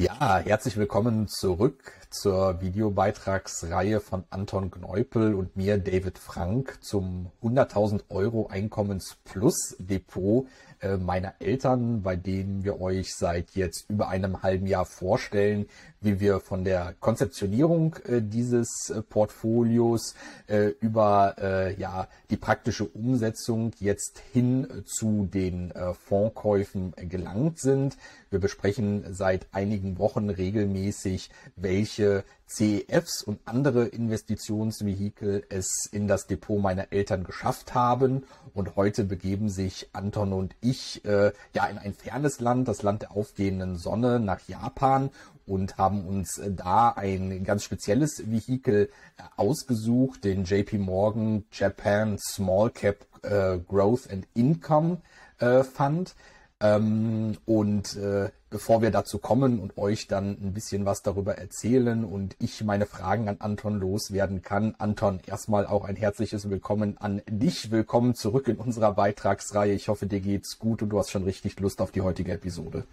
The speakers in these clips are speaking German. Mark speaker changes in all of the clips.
Speaker 1: Ja, herzlich willkommen zurück zur Videobeitragsreihe von Anton Gneupel und mir, David Frank, zum 100.000 Euro Einkommens Plus Depot äh, meiner Eltern, bei denen wir euch seit jetzt über einem halben Jahr vorstellen, wie wir von der Konzeptionierung äh, dieses äh, Portfolios äh, über äh, ja die praktische Umsetzung jetzt hin zu den äh, Fondskäufen gelangt sind. Wir besprechen seit einigen Wochen regelmäßig, welche CEFs und andere Investitionsvehikel es in das Depot meiner Eltern geschafft haben. Und heute begeben sich Anton und ich äh, ja in ein fernes Land, das Land der aufgehenden Sonne, nach Japan und haben uns da ein ganz spezielles Vehikel äh, ausgesucht, den JP Morgan Japan Small Cap äh, Growth and Income äh, Fund. Ähm, und äh, bevor wir dazu kommen und euch dann ein bisschen was darüber erzählen und ich meine Fragen an Anton loswerden kann, Anton, erstmal auch ein herzliches Willkommen an dich. Willkommen zurück in unserer Beitragsreihe. Ich hoffe, dir geht's gut und du hast schon richtig Lust auf die heutige Episode.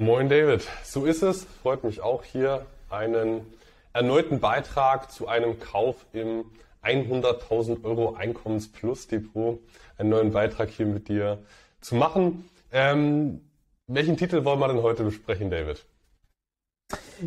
Speaker 2: Moin David, so ist es. Freut mich auch hier einen erneuten Beitrag zu einem Kauf im 100.000 Euro Einkommens-Plus-Depot einen neuen Beitrag hier mit dir zu machen. Ähm, welchen Titel wollen wir denn heute besprechen, David?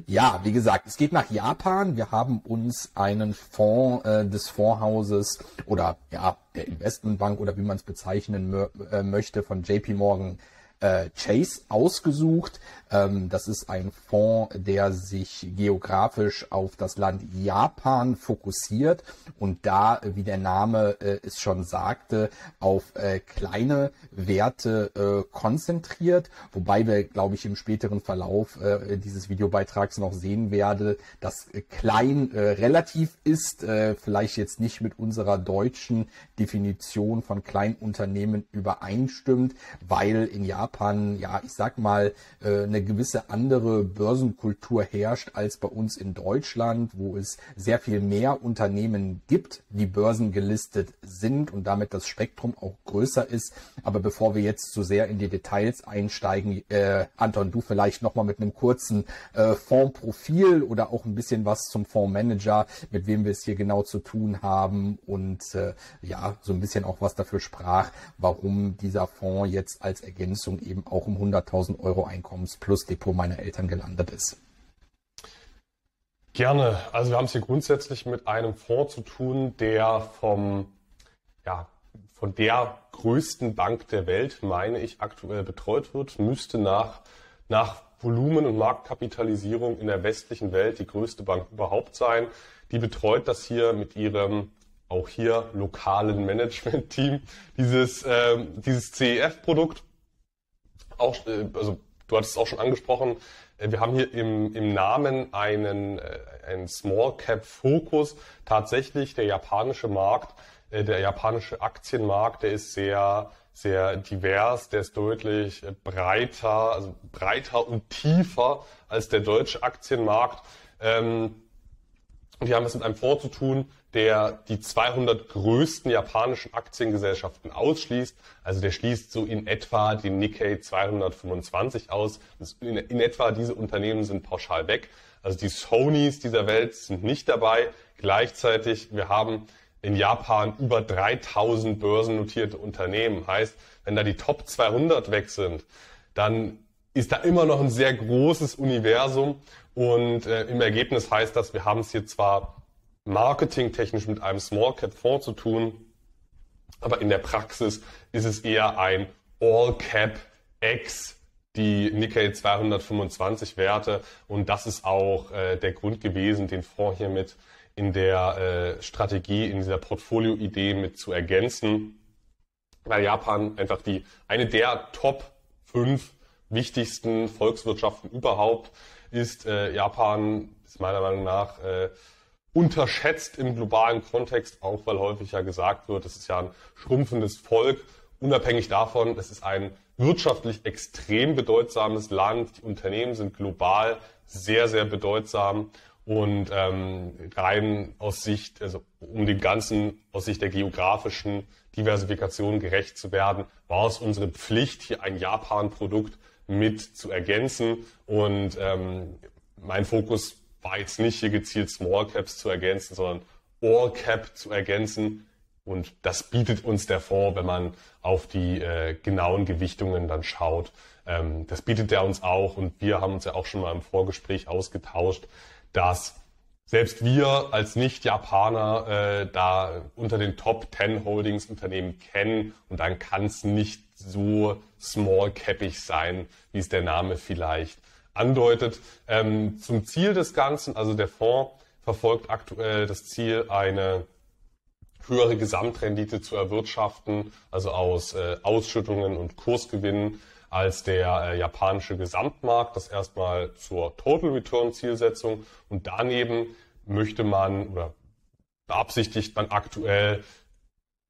Speaker 1: Ja, wie gesagt, es geht nach Japan. Wir haben uns einen Fonds äh, des Fondshauses oder ja der Investmentbank oder wie man es bezeichnen äh, möchte von JP Morgan äh, Chase ausgesucht. Ähm, das ist ein Fonds, der sich geografisch auf das Land Japan fokussiert und da, wie der Name äh, es schon sagte, auf äh, kleine Werte äh, konzentriert. Wobei wir, glaube ich, im späteren Verlauf äh, dieses Videobeitrags noch sehen werde, dass klein äh, relativ ist, vielleicht jetzt nicht mit unserer deutschen Definition von Kleinunternehmen übereinstimmt, weil in Japan, ja, ich sag mal, eine gewisse andere Börsenkultur herrscht als bei uns in Deutschland, wo es sehr viel mehr Unternehmen gibt, die börsengelistet sind und damit das Spektrum auch größer ist. Aber bevor wir jetzt zu sehr in die Details einsteigen, äh, Anton, du vielleicht nochmal mit einem kurzen äh, Fondsprofil oder auch ein bisschen was zum Fondsmanager, mit wem wir es hier genau zu tun haben und äh, ja, so ein bisschen auch was dafür sprach, warum dieser Fonds jetzt als Ergänzung eben auch um 100.000 Euro Einkommens plus Plus-Depot meiner Eltern gelandet ist.
Speaker 2: Gerne. Also wir haben es hier grundsätzlich mit einem Fonds zu tun, der vom, ja, von der größten Bank der Welt, meine ich, aktuell betreut wird, müsste nach, nach Volumen und Marktkapitalisierung in der westlichen Welt die größte Bank überhaupt sein. Die betreut das hier mit ihrem auch hier lokalen Management-Team, dieses, äh, dieses CEF-Produkt. Auch, äh, also Du hattest es auch schon angesprochen. Äh, wir haben hier im, im Namen einen, äh, einen Small Cap Fokus. Tatsächlich der japanische Markt, äh, der japanische Aktienmarkt, der ist sehr, sehr divers, der ist deutlich breiter, also breiter und tiefer als der deutsche Aktienmarkt. Ähm, wir haben es mit einem Fonds zu tun, der die 200 größten japanischen Aktiengesellschaften ausschließt. Also der schließt so in etwa den Nikkei 225 aus. In, in etwa diese Unternehmen sind pauschal weg. Also die Sonys dieser Welt sind nicht dabei. Gleichzeitig, wir haben in Japan über 3000 börsennotierte Unternehmen. Heißt, wenn da die Top 200 weg sind, dann ist da immer noch ein sehr großes Universum. Und äh, im Ergebnis heißt das, wir haben es hier zwar marketingtechnisch mit einem Small Cap Fonds zu tun, aber in der Praxis ist es eher ein All Cap X die Nikkei 225 Werte. Und das ist auch äh, der Grund gewesen, den Fonds hier mit in der äh, Strategie, in dieser Portfolio-Idee mit zu ergänzen, weil Japan einfach die eine der Top 5 wichtigsten Volkswirtschaften überhaupt ist. Äh, Japan ist meiner Meinung nach äh, unterschätzt im globalen Kontext, auch weil häufig ja gesagt wird, es ist ja ein schrumpfendes Volk. Unabhängig davon, es ist ein wirtschaftlich extrem bedeutsames Land. Die Unternehmen sind global sehr, sehr bedeutsam. Und ähm, rein aus Sicht, also um dem Ganzen aus Sicht der geografischen Diversifikation gerecht zu werden, war es unsere Pflicht, hier ein Japan-Produkt mit zu ergänzen. Und ähm, mein Fokus war jetzt nicht hier gezielt Small Caps zu ergänzen, sondern All Cap zu ergänzen. Und das bietet uns der Fonds, wenn man auf die äh, genauen Gewichtungen dann schaut. Ähm, das bietet er uns auch. Und wir haben uns ja auch schon mal im Vorgespräch ausgetauscht, dass selbst wir als Nicht-Japaner äh, da unter den Top 10 Holdings Unternehmen kennen und dann kann es nicht so small capig sein, wie es der Name vielleicht andeutet. Ähm, zum Ziel des Ganzen, also der Fonds verfolgt aktuell das Ziel, eine höhere Gesamtrendite zu erwirtschaften, also aus äh, Ausschüttungen und Kursgewinnen als der äh, japanische Gesamtmarkt. Das erstmal zur Total Return Zielsetzung und daneben möchte man oder beabsichtigt man aktuell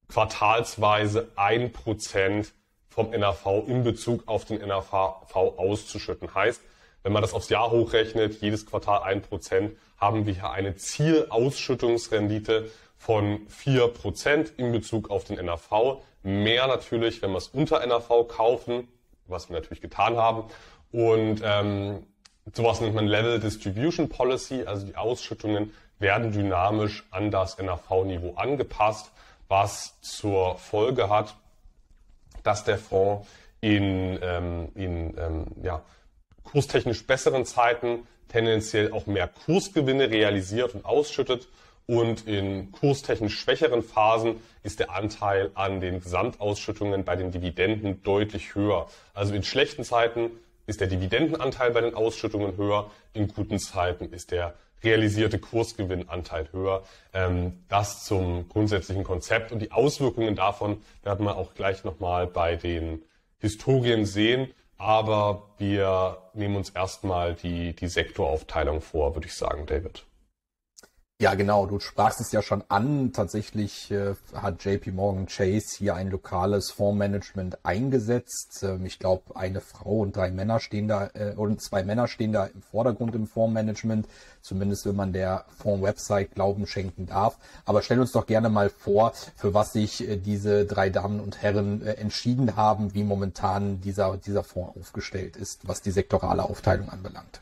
Speaker 2: quartalsweise ein Prozent vom NAV in Bezug auf den NAV auszuschütten. Heißt, wenn man das aufs Jahr hochrechnet, jedes Quartal ein Prozent, haben wir hier eine Zielausschüttungsrendite von vier Prozent in Bezug auf den NAV. Mehr natürlich, wenn wir es unter NAV kaufen, was wir natürlich getan haben. Und ähm, sowas nennt man Level Distribution Policy, also die Ausschüttungen werden dynamisch an das NAV-Niveau angepasst, was zur Folge hat, dass der Fonds in, ähm, in ähm, ja, kurstechnisch besseren Zeiten tendenziell auch mehr Kursgewinne realisiert und ausschüttet und in kurstechnisch schwächeren Phasen ist der Anteil an den Gesamtausschüttungen bei den Dividenden deutlich höher. Also in schlechten Zeiten ist der Dividendenanteil bei den Ausschüttungen höher, in guten Zeiten ist der realisierte Kursgewinnanteil höher. Ähm, das zum grundsätzlichen Konzept und die Auswirkungen davon werden wir auch gleich nochmal bei den Historien sehen. Aber wir nehmen uns erstmal die, die Sektoraufteilung vor, würde ich sagen, David.
Speaker 1: Ja, genau. Du sprachst es ja schon an. Tatsächlich äh, hat JP Morgan Chase hier ein lokales Fondsmanagement eingesetzt. Ähm, ich glaube, eine Frau und drei Männer stehen da, äh, und zwei Männer stehen da im Vordergrund im Fondsmanagement. Zumindest wenn man der Fonds-Website Glauben schenken darf. Aber stell uns doch gerne mal vor, für was sich äh, diese drei Damen und Herren äh, entschieden haben, wie momentan dieser, dieser Fonds aufgestellt ist, was die sektorale Aufteilung anbelangt.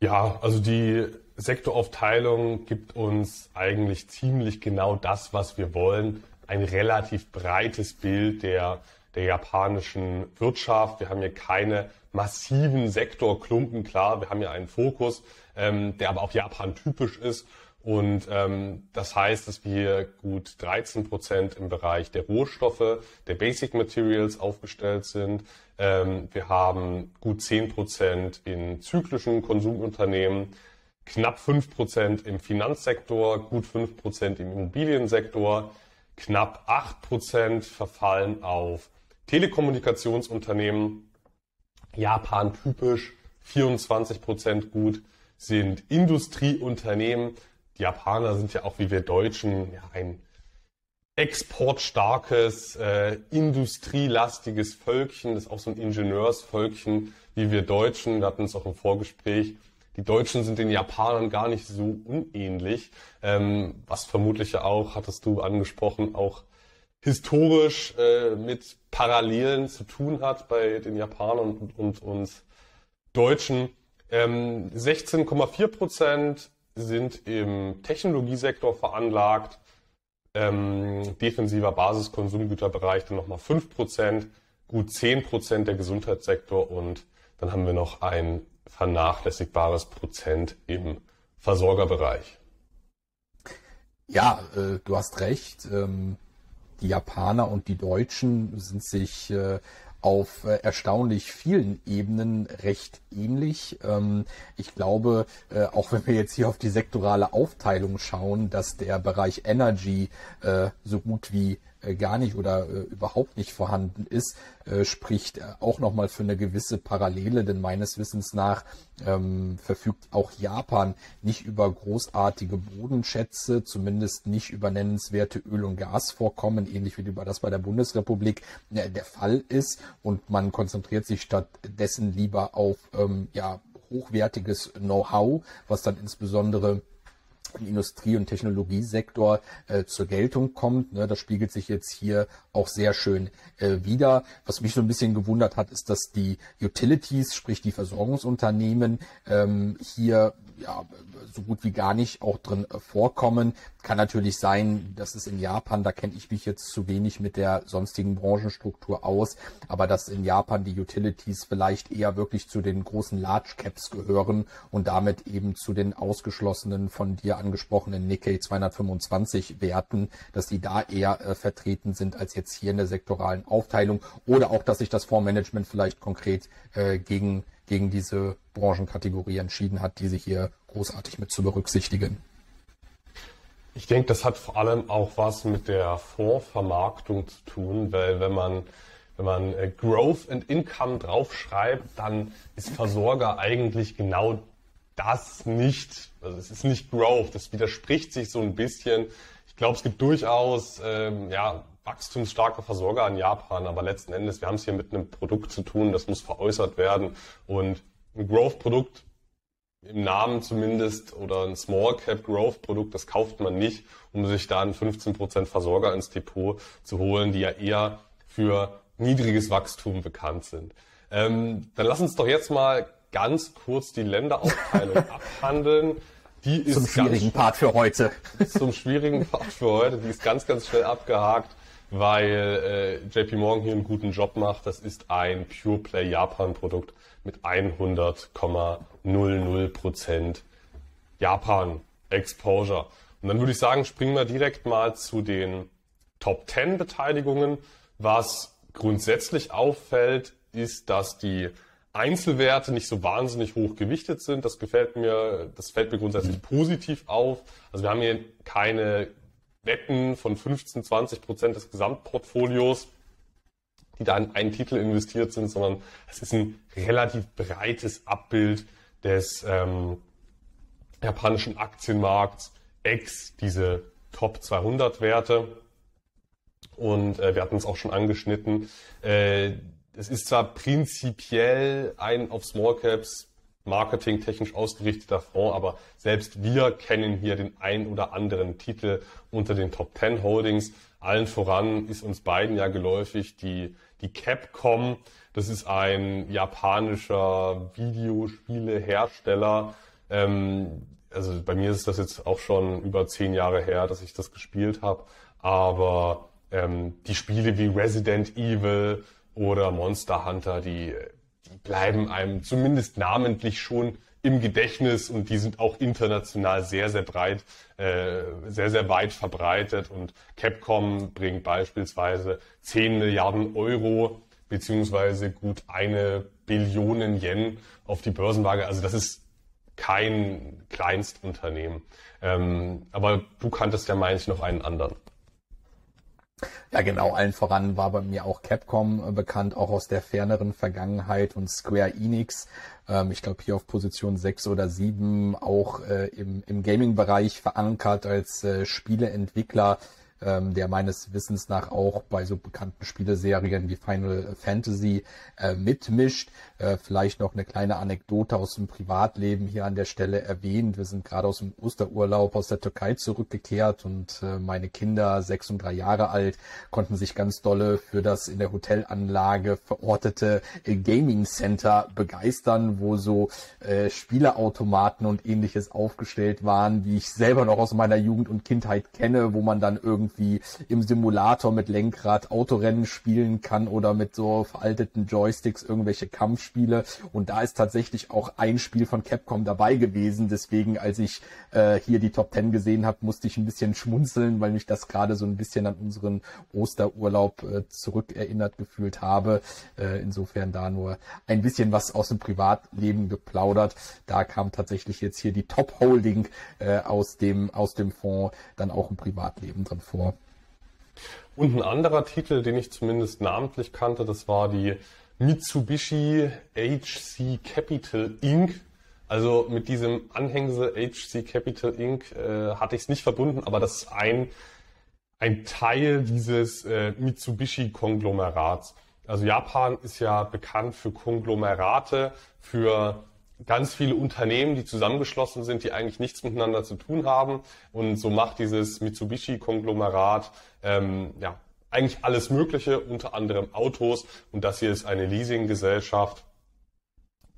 Speaker 2: Ja, also die Sektoraufteilung gibt uns eigentlich ziemlich genau das, was wir wollen. Ein relativ breites Bild der, der japanischen Wirtschaft. Wir haben hier keine massiven Sektorklumpen. Klar, wir haben hier einen Fokus, ähm, der aber auch Japan typisch ist. Und ähm, das heißt, dass wir gut 13 Prozent im Bereich der Rohstoffe, der Basic Materials aufgestellt sind. Ähm, wir haben gut 10 Prozent in zyklischen Konsumunternehmen knapp 5% im Finanzsektor, gut 5% im Immobiliensektor, knapp 8% verfallen auf Telekommunikationsunternehmen. Japan typisch 24% gut sind Industrieunternehmen. Die Japaner sind ja auch wie wir Deutschen ja, ein exportstarkes, äh, industrielastiges Völkchen, das ist auch so ein Ingenieursvölkchen wie wir Deutschen. Wir hatten es auch im Vorgespräch die Deutschen sind den Japanern gar nicht so unähnlich, ähm, was vermutlich ja auch, hattest du angesprochen, auch historisch äh, mit Parallelen zu tun hat bei den Japanern und, und uns Deutschen. Ähm, 16,4 Prozent sind im Technologiesektor veranlagt, ähm, defensiver Basiskonsumgüterbereich dann nochmal 5 Prozent, gut 10 Prozent der Gesundheitssektor und dann haben wir noch ein vernachlässigbares Prozent im Versorgerbereich.
Speaker 1: Ja, äh, du hast recht. Ähm, die Japaner und die Deutschen sind sich äh, auf äh, erstaunlich vielen Ebenen recht ähnlich. Ähm, ich glaube, äh, auch wenn wir jetzt hier auf die sektorale Aufteilung schauen, dass der Bereich Energy äh, so gut wie gar nicht oder äh, überhaupt nicht vorhanden ist, äh, spricht auch nochmal für eine gewisse Parallele, denn meines Wissens nach ähm, verfügt auch Japan nicht über großartige Bodenschätze, zumindest nicht über nennenswerte Öl- und Gasvorkommen, ähnlich wie das bei der Bundesrepublik äh, der Fall ist. Und man konzentriert sich stattdessen lieber auf ähm, ja, hochwertiges Know-how, was dann insbesondere im Industrie- und Technologiesektor äh, zur Geltung kommt. Ne, das spiegelt sich jetzt hier auch sehr schön äh, wieder. Was mich so ein bisschen gewundert hat, ist, dass die Utilities, sprich die Versorgungsunternehmen, ähm, hier ja, so gut wie gar nicht auch drin äh, vorkommen. Kann natürlich sein, dass es in Japan, da kenne ich mich jetzt zu wenig mit der sonstigen Branchenstruktur aus, aber dass in Japan die Utilities vielleicht eher wirklich zu den großen Large Caps gehören und damit eben zu den ausgeschlossenen von dir angesprochenen Nikkei 225 Werten, dass die da eher äh, vertreten sind als jetzt hier in der sektoralen Aufteilung oder auch, dass sich das Fondsmanagement vielleicht konkret äh, gegen gegen diese Branchenkategorie entschieden hat, diese hier großartig mit zu berücksichtigen.
Speaker 2: Ich denke, das hat vor allem auch was mit der Fondsvermarktung zu tun, weil wenn man wenn man äh, Growth and Income draufschreibt, dann ist Versorger eigentlich genau das nicht. Also es ist nicht Growth, das widerspricht sich so ein bisschen. Ich glaube, es gibt durchaus ähm, ja, wachstumsstarke Versorger in Japan, aber letzten Endes, wir haben es hier mit einem Produkt zu tun, das muss veräußert werden und ein Growth-Produkt im Namen zumindest oder ein Small Cap Growth Produkt, das kauft man nicht, um sich da einen 15% Versorger ins Depot zu holen, die ja eher für niedriges Wachstum bekannt sind. Ähm, dann lass uns doch jetzt mal ganz kurz die Länderaufteilung abhandeln.
Speaker 1: Die ist zum schwierigen Part für heute.
Speaker 2: Zum schwierigen Part für heute. Die ist ganz, ganz schnell abgehakt weil äh, JP Morgan hier einen guten Job macht. Das ist ein Pure Play Japan Produkt mit 100,00 Prozent Japan Exposure. Und dann würde ich sagen, springen wir direkt mal zu den Top 10 Beteiligungen. Was grundsätzlich auffällt, ist, dass die Einzelwerte nicht so wahnsinnig hoch gewichtet sind. Das gefällt mir, das fällt mir grundsätzlich positiv auf. Also wir haben hier keine Wetten von 15, 20 Prozent des Gesamtportfolios, die da in einen Titel investiert sind, sondern es ist ein relativ breites Abbild des ähm, japanischen Aktienmarkts, ex diese Top 200 Werte. Und äh, wir hatten es auch schon angeschnitten. Äh, es ist zwar prinzipiell ein auf Small Caps marketingtechnisch ausgerichteter Fonds, aber selbst wir kennen hier den ein oder anderen Titel unter den Top 10 Holdings. Allen voran ist uns beiden ja geläufig die, die Capcom. Das ist ein japanischer Videospielehersteller. Ähm, also bei mir ist das jetzt auch schon über zehn Jahre her, dass ich das gespielt habe. Aber ähm, die Spiele wie Resident Evil oder Monster Hunter, die die bleiben einem zumindest namentlich schon im Gedächtnis und die sind auch international sehr, sehr breit, äh, sehr, sehr weit verbreitet und Capcom bringt beispielsweise 10 Milliarden Euro beziehungsweise gut eine Billionen Yen auf die Börsenwaage. Also das ist kein Kleinstunternehmen. Ähm, aber du kanntest ja, meine ich, noch einen anderen.
Speaker 1: Ja, genau. Allen voran war bei mir auch Capcom äh, bekannt, auch aus der ferneren Vergangenheit und Square Enix. Ähm, ich glaube hier auf Position 6 oder 7 auch äh, im, im Gaming-Bereich verankert als äh, Spieleentwickler ähm, der meines Wissens nach auch bei so bekannten Spieleserien wie Final Fantasy äh, mitmischt. Äh, vielleicht noch eine kleine Anekdote aus dem Privatleben hier an der Stelle erwähnt. Wir sind gerade aus dem Osterurlaub aus der Türkei zurückgekehrt und äh, meine Kinder, sechs und drei Jahre alt, konnten sich ganz dolle für das in der Hotelanlage verortete äh, Gaming Center begeistern, wo so äh, Spieleautomaten und ähnliches aufgestellt waren, wie ich selber noch aus meiner Jugend und Kindheit kenne, wo man dann irgendwie irgendwie im Simulator mit Lenkrad Autorennen spielen kann oder mit so veralteten Joysticks irgendwelche Kampfspiele. Und da ist tatsächlich auch ein Spiel von Capcom dabei gewesen. Deswegen, als ich äh, hier die Top Ten gesehen habe, musste ich ein bisschen schmunzeln, weil mich das gerade so ein bisschen an unseren Osterurlaub äh, zurückerinnert gefühlt habe. Äh, insofern da nur ein bisschen was aus dem Privatleben geplaudert. Da kam tatsächlich jetzt hier die Top Holding äh, aus dem aus dem Fonds dann auch im Privatleben drin vor.
Speaker 2: Und ein anderer Titel, den ich zumindest namentlich kannte, das war die Mitsubishi HC Capital Inc. Also mit diesem Anhängsel HC Capital Inc. Äh, hatte ich es nicht verbunden, aber das ist ein, ein Teil dieses äh, Mitsubishi-Konglomerats. Also Japan ist ja bekannt für Konglomerate, für ganz viele Unternehmen, die zusammengeschlossen sind, die eigentlich nichts miteinander zu tun haben. Und so macht dieses Mitsubishi-Konglomerat ähm, ja, eigentlich alles Mögliche, unter anderem Autos. Und das hier ist eine Leasinggesellschaft.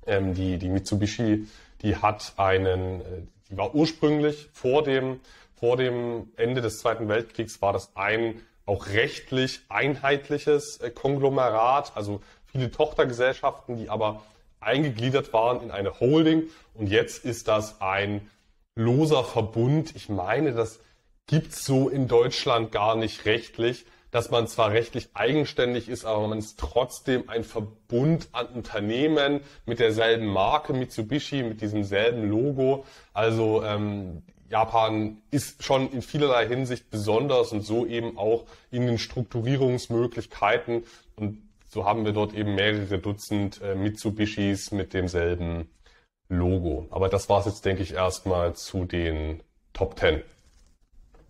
Speaker 2: Ähm, die, die Mitsubishi, die hat einen, äh, die war ursprünglich vor dem, vor dem Ende des Zweiten Weltkriegs war das ein auch rechtlich einheitliches äh, Konglomerat, also viele Tochtergesellschaften, die aber eingegliedert waren in eine Holding. Und jetzt ist das ein loser Verbund. Ich meine, das gibt's so in Deutschland gar nicht rechtlich, dass man zwar rechtlich eigenständig ist, aber man ist trotzdem ein Verbund an Unternehmen mit derselben Marke Mitsubishi, mit diesem selben Logo. Also ähm, Japan ist schon in vielerlei Hinsicht besonders und so eben auch in den Strukturierungsmöglichkeiten. Und so haben wir dort eben mehrere Dutzend äh, Mitsubishis mit demselben Logo. Aber das war es jetzt, denke ich, erstmal zu den Top Ten.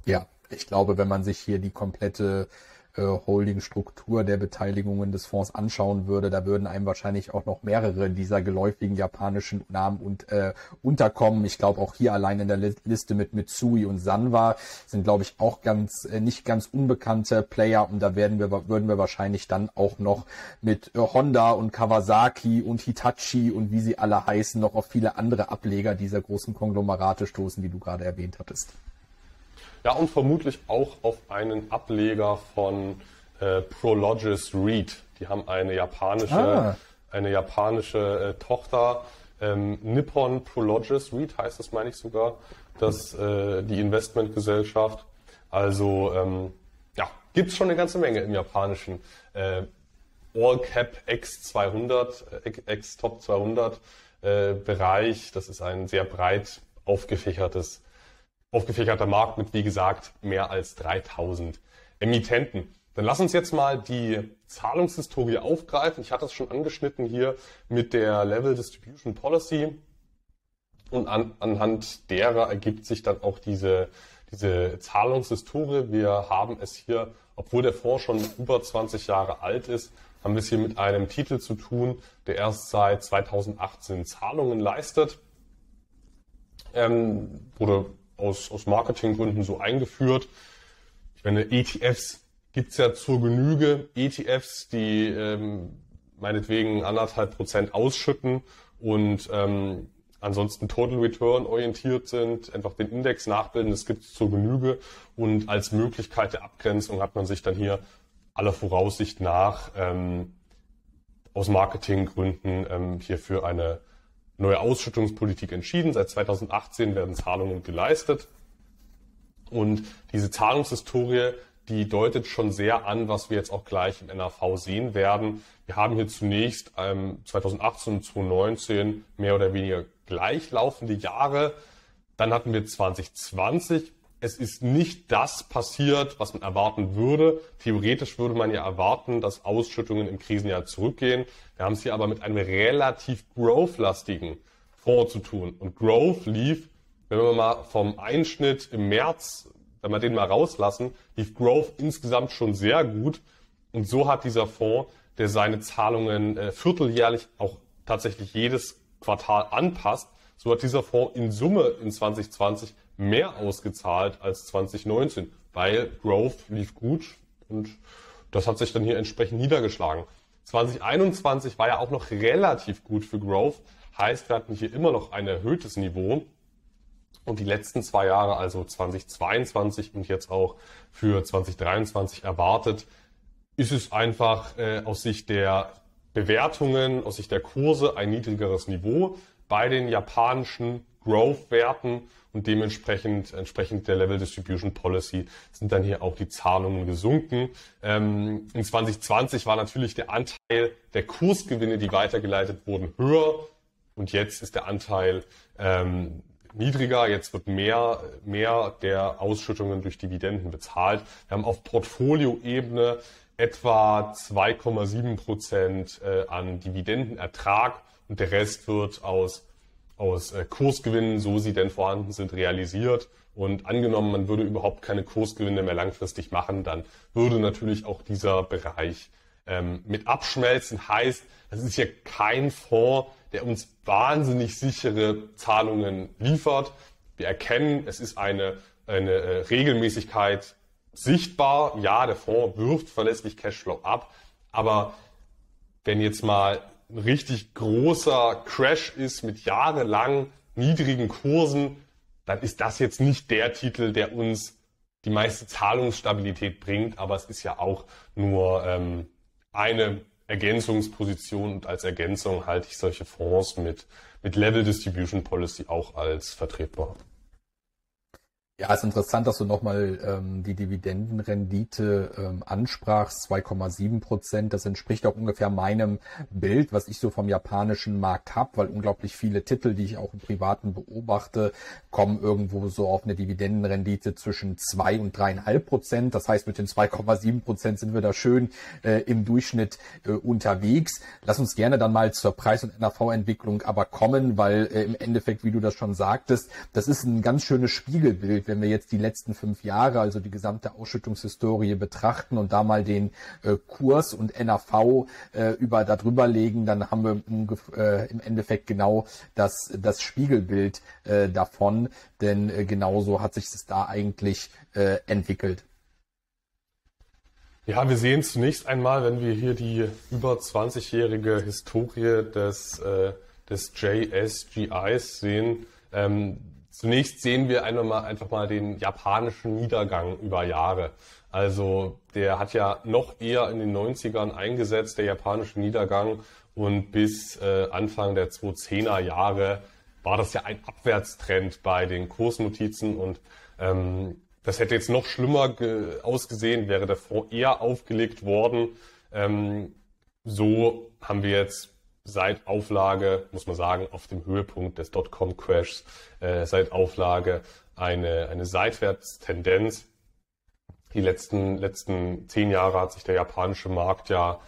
Speaker 1: Ja, ich glaube, wenn man sich hier die komplette äh, Holding-Struktur der Beteiligungen des Fonds anschauen würde, da würden einem wahrscheinlich auch noch mehrere dieser geläufigen japanischen Namen und, äh, unterkommen. Ich glaube auch hier allein in der Liste mit Mitsui und Sanwa sind, glaube ich, auch ganz äh, nicht ganz unbekannte Player und da werden wir würden wir wahrscheinlich dann auch noch mit äh, Honda und Kawasaki und Hitachi und wie sie alle heißen noch auf viele andere Ableger dieser großen Konglomerate stoßen, die du gerade erwähnt hattest.
Speaker 2: Ja, und vermutlich auch auf einen Ableger von äh, Prologis Read. Die haben eine japanische, ah. eine japanische äh, Tochter. Ähm, Nippon Prologis Read heißt das, meine ich sogar, das, äh, die Investmentgesellschaft. Also ähm, ja, gibt's schon eine ganze Menge im japanischen äh, All Cap X200, äh, X Top 200 äh, Bereich. Das ist ein sehr breit aufgefächertes aufgefächerter Markt mit, wie gesagt, mehr als 3000 Emittenten. Dann lass uns jetzt mal die Zahlungshistorie aufgreifen. Ich hatte es schon angeschnitten hier mit der Level Distribution Policy. Und an, anhand derer ergibt sich dann auch diese, diese Zahlungshistorie. Wir haben es hier, obwohl der Fonds schon über 20 Jahre alt ist, haben wir es hier mit einem Titel zu tun, der erst seit 2018 Zahlungen leistet. Ähm, wurde aus, aus Marketinggründen so eingeführt. Ich meine, ETFs gibt's ja zur Genüge. ETFs, die ähm, meinetwegen anderthalb Prozent ausschütten und ähm, ansonsten Total Return orientiert sind, einfach den Index nachbilden, das gibt's zur Genüge. Und als Möglichkeit der Abgrenzung hat man sich dann hier aller Voraussicht nach ähm, aus Marketinggründen ähm, hier für eine neue Ausschüttungspolitik entschieden. Seit 2018 werden Zahlungen geleistet. Und diese Zahlungshistorie, die deutet schon sehr an, was wir jetzt auch gleich im NAV sehen werden. Wir haben hier zunächst ähm, 2018 und 2019 mehr oder weniger gleichlaufende Jahre. Dann hatten wir 2020 es ist nicht das passiert, was man erwarten würde. Theoretisch würde man ja erwarten, dass Ausschüttungen im Krisenjahr zurückgehen. Wir haben es hier aber mit einem relativ growth-lastigen Fonds zu tun. Und Growth lief, wenn wir mal vom Einschnitt im März, wenn wir den mal rauslassen, lief Growth insgesamt schon sehr gut. Und so hat dieser Fonds, der seine Zahlungen äh, vierteljährlich auch tatsächlich jedes Quartal anpasst, so hat dieser Fonds in Summe in 2020 mehr ausgezahlt als 2019, weil Growth lief gut und das hat sich dann hier entsprechend niedergeschlagen. 2021 war ja auch noch relativ gut für Growth, heißt, wir hatten hier immer noch ein erhöhtes Niveau. Und die letzten zwei Jahre, also 2022 und jetzt auch für 2023 erwartet, ist es einfach äh, aus Sicht der Bewertungen, aus Sicht der Kurse ein niedrigeres Niveau bei den japanischen Growth-Werten und dementsprechend entsprechend der Level Distribution Policy sind dann hier auch die Zahlungen gesunken. Ähm, in 2020 war natürlich der Anteil der Kursgewinne, die weitergeleitet wurden, höher und jetzt ist der Anteil ähm, niedriger. Jetzt wird mehr, mehr der Ausschüttungen durch Dividenden bezahlt. Wir haben auf Portfolioebene etwa 2,7 Prozent äh, an Dividendenertrag und der Rest wird aus aus äh, Kursgewinnen, so sie denn vorhanden sind, realisiert. Und angenommen, man würde überhaupt keine Kursgewinne mehr langfristig machen, dann würde natürlich auch dieser Bereich ähm, mit abschmelzen heißt, das ist ja kein Fonds, der uns wahnsinnig sichere Zahlungen liefert. Wir erkennen, es ist eine, eine äh, Regelmäßigkeit sichtbar. Ja, der Fonds wirft verlässlich Cashflow ab, aber wenn jetzt mal ein richtig großer Crash ist mit jahrelang niedrigen Kursen, dann ist das jetzt nicht der Titel, der uns die meiste Zahlungsstabilität bringt, aber es ist ja auch nur ähm, eine Ergänzungsposition und als Ergänzung halte ich solche Fonds mit, mit Level Distribution Policy auch als vertretbar.
Speaker 1: Ja, ist interessant, dass du nochmal ähm, die Dividendenrendite ähm, ansprachst, 2,7 Prozent. Das entspricht auch ungefähr meinem Bild, was ich so vom japanischen Markt habe, weil unglaublich viele Titel, die ich auch im Privaten beobachte, kommen irgendwo so auf eine Dividendenrendite zwischen 2 und 3,5 Prozent. Das heißt, mit den 2,7 Prozent sind wir da schön äh, im Durchschnitt äh, unterwegs. Lass uns gerne dann mal zur Preis- und NAV-Entwicklung aber kommen, weil äh, im Endeffekt, wie du das schon sagtest, das ist ein ganz schönes Spiegelbild wenn wir jetzt die letzten fünf Jahre, also die gesamte Ausschüttungshistorie betrachten und da mal den äh, Kurs und NAV äh, über darüber legen, dann haben wir äh, im Endeffekt genau das, das Spiegelbild äh, davon, denn äh, genauso hat sich es da eigentlich äh, entwickelt.
Speaker 2: Ja, wir sehen zunächst einmal, wenn wir hier die über 20-jährige Historie des, äh, des JSGIs sehen, ähm, Zunächst sehen wir einfach mal, einfach mal den japanischen Niedergang über Jahre. Also der hat ja noch eher in den 90ern eingesetzt, der japanische Niedergang. Und bis äh, Anfang der 2010er Jahre war das ja ein Abwärtstrend bei den Kursnotizen. Und ähm, das hätte jetzt noch schlimmer ausgesehen, wäre der Fonds eher aufgelegt worden. Ähm, so haben wir jetzt seit Auflage, muss man sagen, auf dem Höhepunkt des Dotcom-Crashs, äh, seit Auflage eine, eine Seitwärtstendenz. Die letzten, letzten zehn Jahre hat sich der japanische Markt ja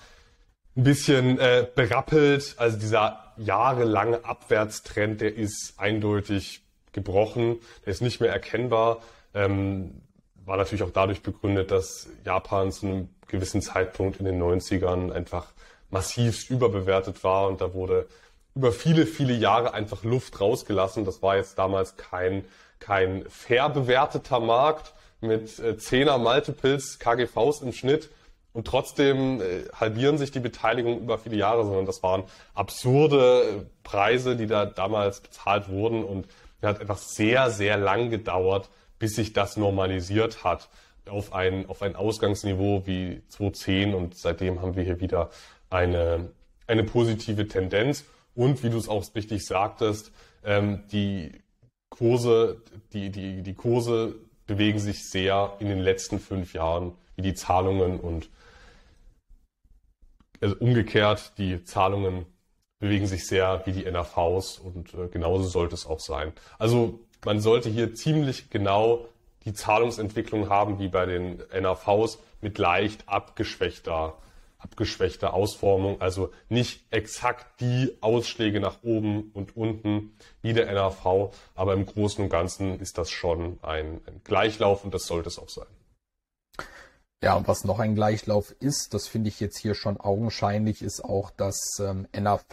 Speaker 2: ein bisschen äh, berappelt. Also dieser jahrelange Abwärtstrend, der ist eindeutig gebrochen, der ist nicht mehr erkennbar. Ähm, war natürlich auch dadurch begründet, dass Japan zu einem gewissen Zeitpunkt in den 90ern einfach massivst überbewertet war und da wurde über viele, viele Jahre einfach Luft rausgelassen. Das war jetzt damals kein, kein fair bewerteter Markt mit äh, 10er Multiples, KGVs im Schnitt. Und trotzdem äh, halbieren sich die Beteiligungen über viele Jahre, sondern das waren absurde Preise, die da damals bezahlt wurden. Und es hat einfach sehr, sehr lang gedauert, bis sich das normalisiert hat auf ein, auf ein Ausgangsniveau wie 2010 und seitdem haben wir hier wieder eine, eine positive Tendenz. Und wie du es auch richtig sagtest, ähm, die Kurse, die, die, die Kurse bewegen sich sehr in den letzten fünf Jahren, wie die Zahlungen und also umgekehrt, die Zahlungen bewegen sich sehr wie die NAVs und äh, genauso sollte es auch sein. Also man sollte hier ziemlich genau die Zahlungsentwicklung haben wie bei den NAVs mit leicht abgeschwächter abgeschwächte Ausformung, also nicht exakt die Ausschläge nach oben und unten wie der NAV, aber im Großen und Ganzen ist das schon ein, ein Gleichlauf und das sollte es auch sein.
Speaker 1: Ja, und was noch ein Gleichlauf ist, das finde ich jetzt hier schon augenscheinlich, ist auch, dass ähm, NAV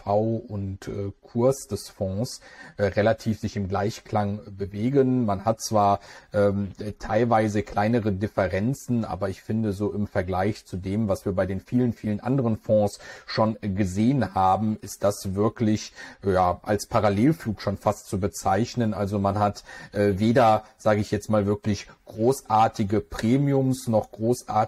Speaker 1: und äh, Kurs des Fonds äh, relativ sich im Gleichklang bewegen. Man hat zwar ähm, teilweise kleinere Differenzen, aber ich finde so im Vergleich zu dem, was wir bei den vielen, vielen anderen Fonds schon gesehen haben, ist das wirklich ja, als Parallelflug schon fast zu bezeichnen. Also man hat äh, weder, sage ich jetzt mal wirklich, großartige Premiums noch großartige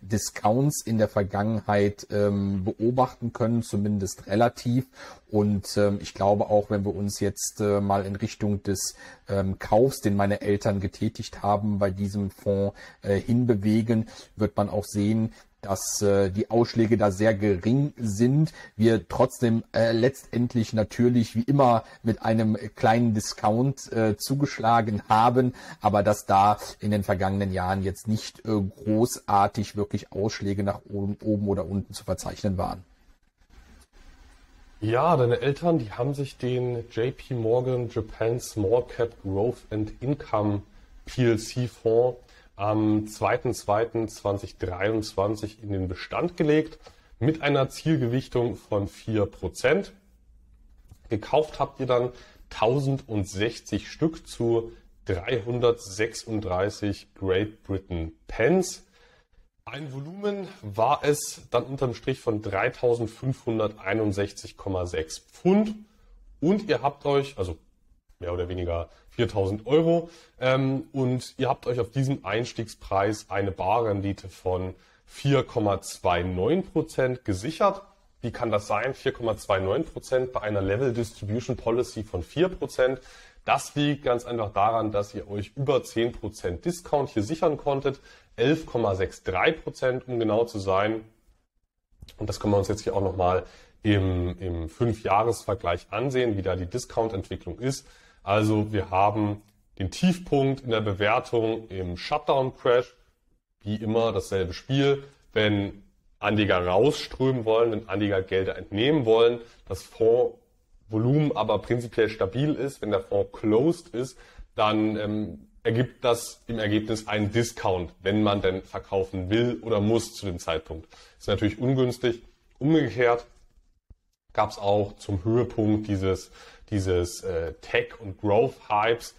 Speaker 1: Discounts in der Vergangenheit ähm, beobachten können, zumindest relativ. Und ähm, ich glaube auch, wenn wir uns jetzt äh, mal in Richtung des ähm, Kaufs, den meine Eltern getätigt haben, bei diesem Fonds äh, hinbewegen, wird man auch sehen, dass äh, die Ausschläge da sehr gering sind. Wir trotzdem äh, letztendlich natürlich wie immer mit einem kleinen Discount äh, zugeschlagen haben, aber dass da in den vergangenen Jahren jetzt nicht äh, großartig wirklich Ausschläge nach oben, oben oder unten zu verzeichnen waren.
Speaker 2: Ja, deine Eltern, die haben sich den JP Morgan Japan Small Cap Growth and Income PLC Fonds am 2.2.2023 in den Bestand gelegt. mit einer Zielgewichtung von 4%. Gekauft habt ihr dann 1060 Stück zu 336 Great Britain Pence. Ein Volumen war es dann unterm Strich von 3561,6 Pfund. Und ihr habt euch, also mehr oder weniger 4000 Euro, ähm, und ihr habt euch auf diesen Einstiegspreis eine Barrendite von 4,29 Prozent gesichert. Wie kann das sein? 4,29 Prozent bei einer Level Distribution Policy von 4 Prozent. Das liegt ganz einfach daran, dass ihr euch über 10 Prozent Discount hier sichern konntet. 11,63 Prozent, um genau zu sein. Und das können wir uns jetzt hier auch nochmal im 5-Jahres-Vergleich ansehen, wie da die Discount-Entwicklung ist. Also wir haben den Tiefpunkt in der Bewertung im Shutdown-Crash wie immer dasselbe Spiel. Wenn Anleger rausströmen wollen, wenn Anleger Gelder entnehmen wollen, das Fondsvolumen aber prinzipiell stabil ist, wenn der Fonds closed ist, dann ähm, ergibt das im Ergebnis einen Discount, wenn man denn verkaufen will oder muss zu dem Zeitpunkt. Ist natürlich ungünstig. Umgekehrt gab es auch zum Höhepunkt dieses, dieses äh, Tech- und Growth-Hypes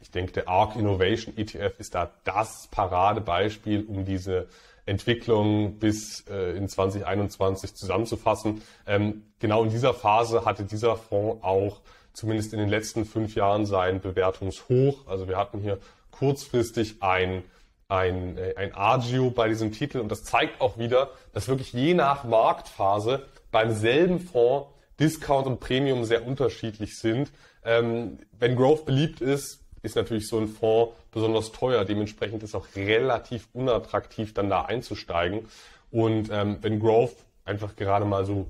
Speaker 2: ich denke, der ARC Innovation ETF ist da das Paradebeispiel, um diese Entwicklung bis äh, in 2021 zusammenzufassen. Ähm, genau in dieser Phase hatte dieser Fonds auch zumindest in den letzten fünf Jahren sein Bewertungshoch. Also wir hatten hier kurzfristig ein, ein, äh, ein Agio bei diesem Titel und das zeigt auch wieder, dass wirklich je nach Marktphase beim selben Fonds Discount und Premium sehr unterschiedlich sind. Ähm, wenn Growth beliebt ist, ist natürlich so ein Fonds besonders teuer. Dementsprechend ist auch relativ unattraktiv, dann da einzusteigen. Und ähm, wenn Growth einfach gerade mal so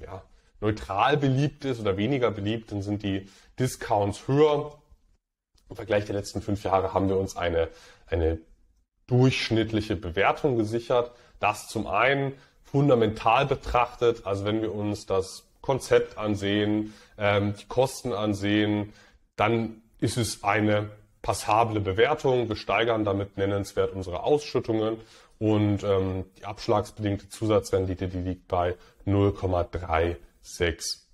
Speaker 2: ja, neutral beliebt ist oder weniger beliebt, dann sind die Discounts höher. Im Vergleich der letzten fünf Jahre haben wir uns eine, eine durchschnittliche Bewertung gesichert. Das zum einen fundamental betrachtet, also wenn wir uns das Konzept ansehen, ähm, die Kosten ansehen, dann ist es eine passable Bewertung. Wir steigern damit nennenswert unsere Ausschüttungen und ähm, die abschlagsbedingte Zusatzrendite, die liegt bei 0,36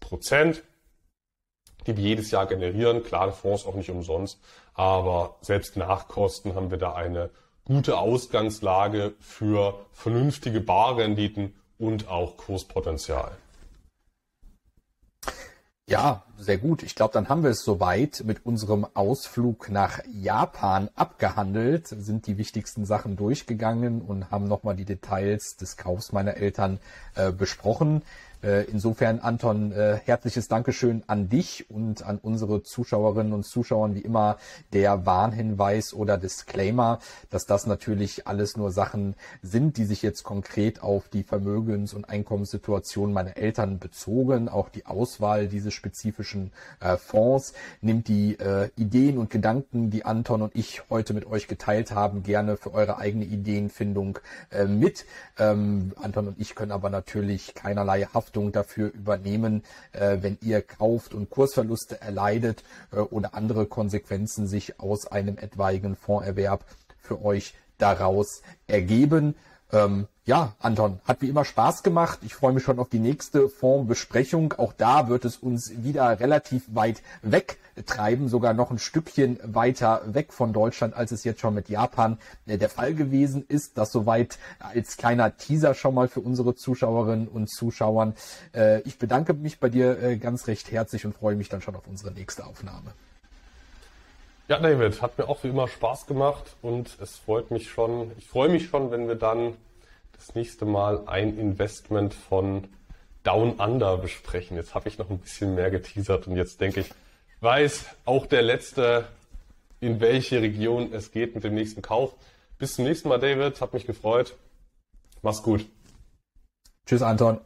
Speaker 2: Prozent, die wir jedes Jahr generieren. Klar, der Fonds auch nicht umsonst, aber selbst nach Kosten haben wir da eine gute Ausgangslage für vernünftige Barrenditen und auch Kurspotenzial.
Speaker 1: Ja, sehr gut. Ich glaube, dann haben wir es soweit mit unserem Ausflug nach Japan abgehandelt, sind die wichtigsten Sachen durchgegangen und haben nochmal die Details des Kaufs meiner Eltern äh, besprochen. Äh, insofern, Anton, äh, herzliches Dankeschön an dich und an unsere Zuschauerinnen und Zuschauern, wie immer der Warnhinweis oder Disclaimer, dass das natürlich alles nur Sachen sind, die sich jetzt konkret auf die Vermögens- und Einkommenssituation meiner Eltern bezogen. Auch die Auswahl dieses spezifischen äh, Fonds nimmt die äh, Ideen und Gedanken, die Anton und ich heute mit euch geteilt haben, gerne für eure eigene Ideenfindung äh, mit. Ähm, Anton und ich können aber natürlich keinerlei Haft Haftung dafür übernehmen, äh, wenn ihr kauft und Kursverluste erleidet äh, oder andere Konsequenzen sich aus einem etwaigen Fondserwerb für euch daraus ergeben. Ähm, ja, Anton, hat wie immer Spaß gemacht. Ich freue mich schon auf die nächste Fondsbesprechung. Auch da wird es uns wieder relativ weit weg treiben, sogar noch ein Stückchen weiter weg von Deutschland, als es jetzt schon mit Japan äh, der Fall gewesen ist. Das soweit als kleiner Teaser schon mal für unsere Zuschauerinnen und Zuschauern. Äh, ich bedanke mich bei dir äh, ganz recht herzlich und freue mich dann schon auf unsere nächste Aufnahme.
Speaker 2: Ja, David, hat mir auch wie immer Spaß gemacht und es freut mich schon, ich freue mich schon, wenn wir dann das nächste Mal ein Investment von Down Under besprechen. Jetzt habe ich noch ein bisschen mehr geteasert und jetzt denke ich, weiß auch der Letzte, in welche Region es geht mit dem nächsten Kauf. Bis zum nächsten Mal, David. Hat mich gefreut. Mach's gut.
Speaker 1: Tschüss, Anton.